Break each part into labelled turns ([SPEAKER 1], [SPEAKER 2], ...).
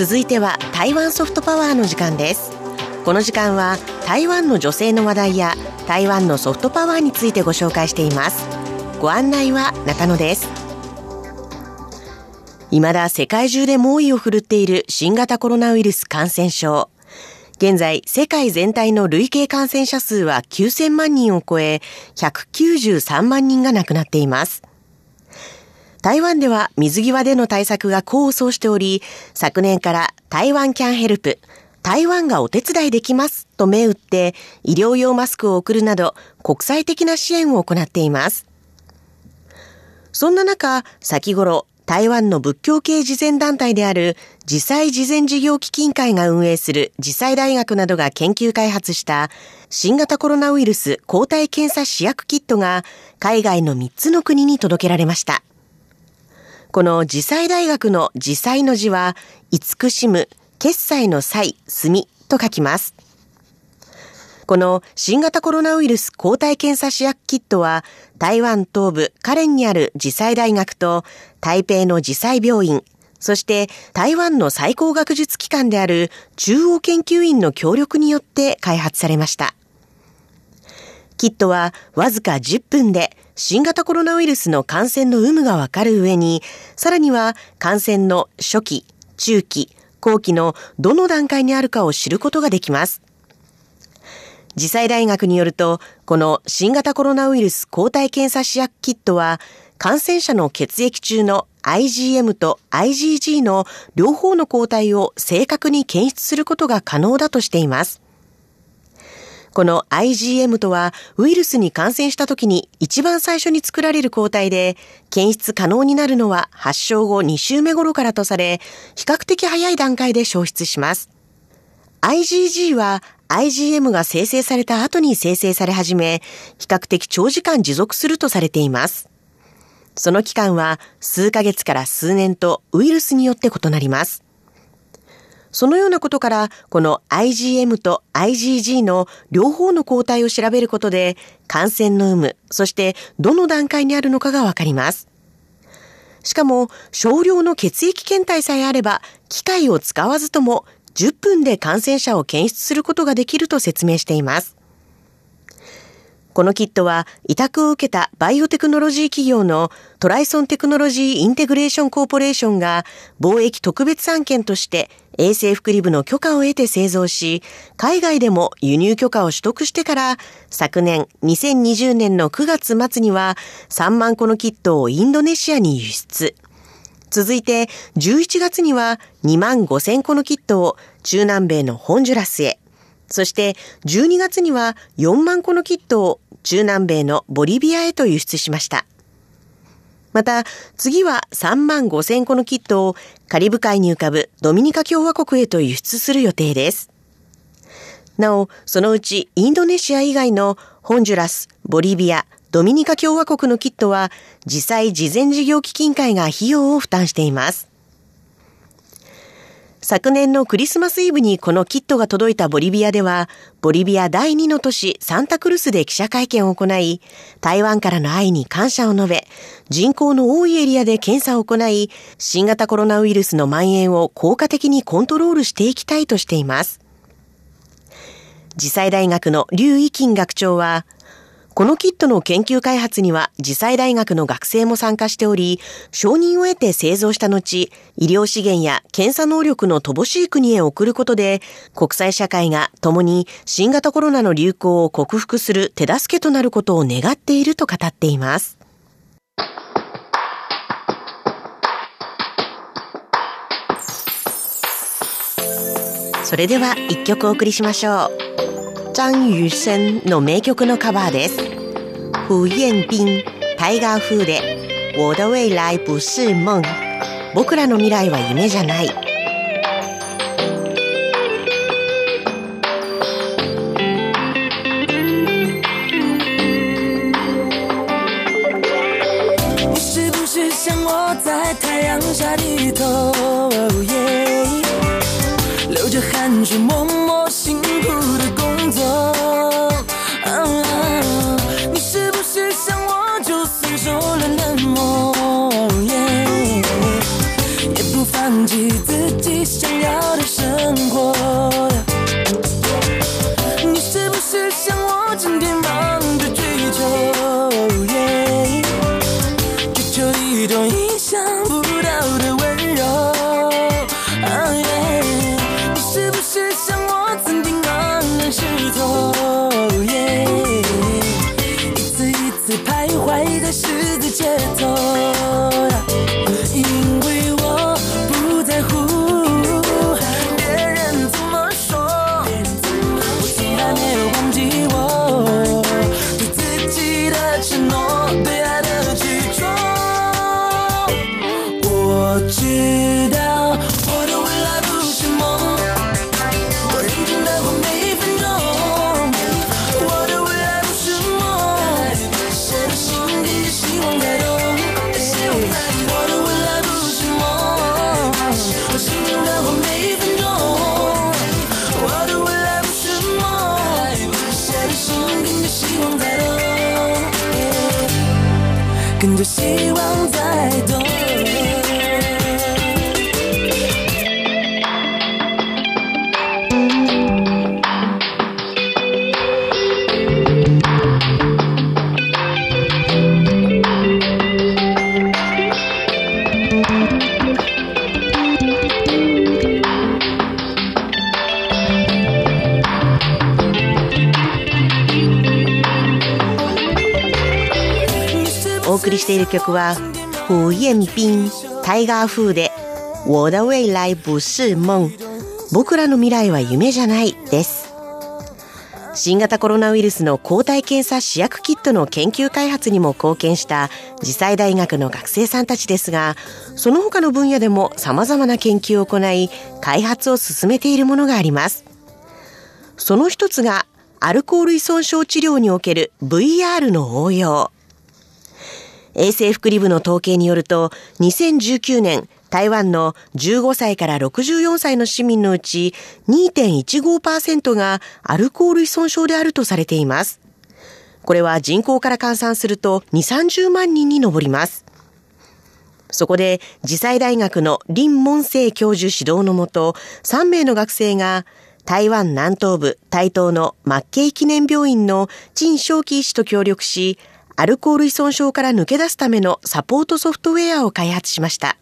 [SPEAKER 1] 続いては台湾ソフトパワーの時間です。この時間は台湾の女性の話題や台湾のソフトパワーについてご紹介しています。ご案内は中野です。未だ世界中で猛威を振るっている新型コロナウイルス感染症。現在、世界全体の累計感染者数は9000万人を超え、193万人が亡くなっています。台湾では水際での対策が功を奏しており、昨年から台湾キャンヘルプ、台湾がお手伝いできますと銘打って医療用マスクを送るなど国際的な支援を行っています。そんな中、先頃台湾の仏教系慈善団体である慈祭慈善事業基金会が運営する慈祭大学などが研究開発した新型コロナウイルス抗体検査試薬キットが海外の3つの国に届けられました。この慈祭大学の慈祭の字は、慈しむ、決済の際、墨と書きます。この新型コロナウイルス抗体検査試薬キットは、台湾東部カレンにある慈祭大学と台北の慈祭病院、そして台湾の最高学術機関である中央研究院の協力によって開発されました。キットはわずか10分で新型コロナウイルスの感染の有無がわかる上に、さらには感染の初期、中期、後期のどの段階にあるかを知ることができます。次際大学によると、この新型コロナウイルス抗体検査試薬キットは、感染者の血液中の IgM と IgG の両方の抗体を正確に検出することが可能だとしています。この IgM とはウイルスに感染した時に一番最初に作られる抗体で検出可能になるのは発症後2週目頃からとされ比較的早い段階で消失します。IgG は IgM が生成された後に生成され始め、比較的長時間持続するとされています。その期間は数ヶ月から数年とウイルスによって異なります。そのようなことから、この IgM と IgG の両方の抗体を調べることで、感染の有無、そしてどの段階にあるのかがわかります。しかも、少量の血液検体さえあれば、機械を使わずとも10分で感染者を検出することができると説明しています。このキットは委託を受けたバイオテクノロジー企業のトライソンテクノロジーインテグレーションコーポレーションが貿易特別案件として衛生福利部の許可を得て製造し、海外でも輸入許可を取得してから昨年2020年の9月末には3万個のキットをインドネシアに輸出。続いて11月には2万5千個のキットを中南米のホンジュラスへ。そして12月には4万個のキットを中南米のボリビアへと輸出しました。また、次は3万5千個のキットをカリブ海に浮かぶドミニカ共和国へと輸出する予定です。なお、そのうちインドネシア以外のホンジュラス、ボリビア、ドミニカ共和国のキットは、実際事前事業基金会が費用を負担しています。昨年のクリスマスイブにこのキットが届いたボリビアでは、ボリビア第2の都市サンタクルスで記者会見を行い、台湾からの愛に感謝を述べ、人口の多いエリアで検査を行い、新型コロナウイルスの蔓延を効果的にコントロールしていきたいとしています。次際大学の劉意金学長は、このキットの研究開発には、次際大学の学生も参加しており、承認を得て製造した後、医療資源や検査能力の乏しい国へ送ることで、国際社会が共に新型コロナの流行を克服する手助けとなることを願っていると語っています。それでは一曲お送りしましょう。張雨生の名曲のカバーです。胡彦斌、タイガー風で、我的未来不是夢。僕らの未来は夢じゃない。
[SPEAKER 2] 跟着希望在
[SPEAKER 1] している曲は胡彦斌タイガー風で我的未来不是夢僕らの未来は夢じゃないです。新型コロナウイルスの抗体検査試薬キットの研究開発にも貢献した次世大学の学生さんたちですがその他の分野でも様々な研究を行い開発を進めているものがあります。その一つがアルコール依存症治療における VR の応用。衛生福利部の統計によると、2019年、台湾の15歳から64歳の市民のうち2.15%がアルコール依存症であるとされています。これは人口から換算すると2、30万人に上ります。そこで、次世大学の林門生教授指導のもと、3名の学生が、台湾南東部台東のマッケイ記念病院の陳正輝医師と協力し、アルコール依存症から抜け出すためのサポートソフトウェアを開発しました。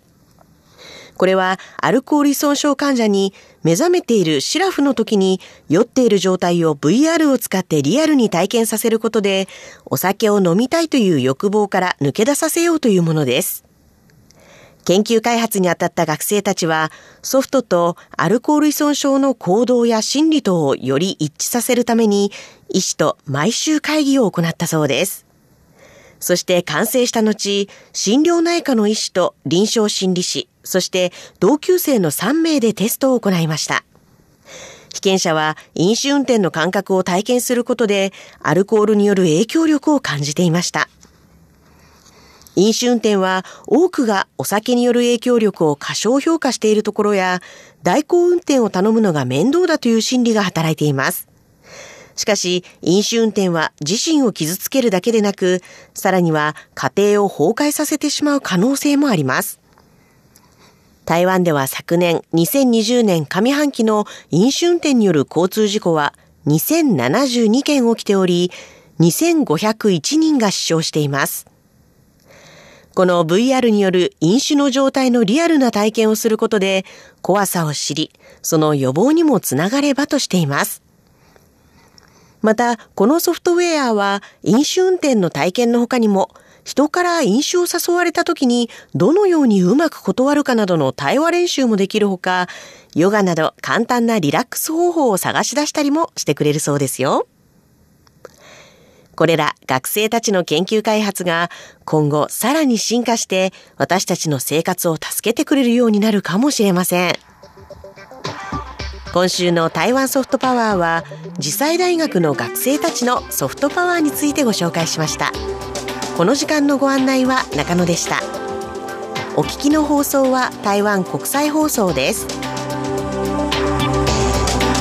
[SPEAKER 1] これはアルコール依存症患者に目覚めているシラフの時に酔っている状態を VR を使ってリアルに体験させることでお酒を飲みたいという欲望から抜け出させようというものです。研究開発にあたった学生たちはソフトとアルコール依存症の行動や心理等をより一致させるために医師と毎週会議を行ったそうです。そして完成した後、心療内科の医師と臨床心理士、そして同級生の3名でテストを行いました。被験者は飲酒運転の感覚を体験することで、アルコールによる影響力を感じていました。飲酒運転は多くがお酒による影響力を過小評価しているところや、代行運転を頼むのが面倒だという心理が働いています。しかし、飲酒運転は自身を傷つけるだけでなく、さらには家庭を崩壊させてしまう可能性もあります。台湾では昨年2020年上半期の飲酒運転による交通事故は2072件起きており、2501人が死傷しています。この VR による飲酒の状態のリアルな体験をすることで怖さを知り、その予防にもつながればとしています。また、このソフトウェアは飲酒運転の体験の他にも、人から飲酒を誘われた時にどのようにうまく断るかなどの対話練習もできるほか、ヨガなど簡単なリラックス方法を探し出したりもしてくれるそうですよ。これら学生たちの研究開発が今後さらに進化して私たちの生活を助けてくれるようになるかもしれません。今週の台湾ソフトパワーは次世大学の学生たちのソフトパワーについてご紹介しました。この時間のご案内は中野でした。お聞きの放送は台湾国際放送です。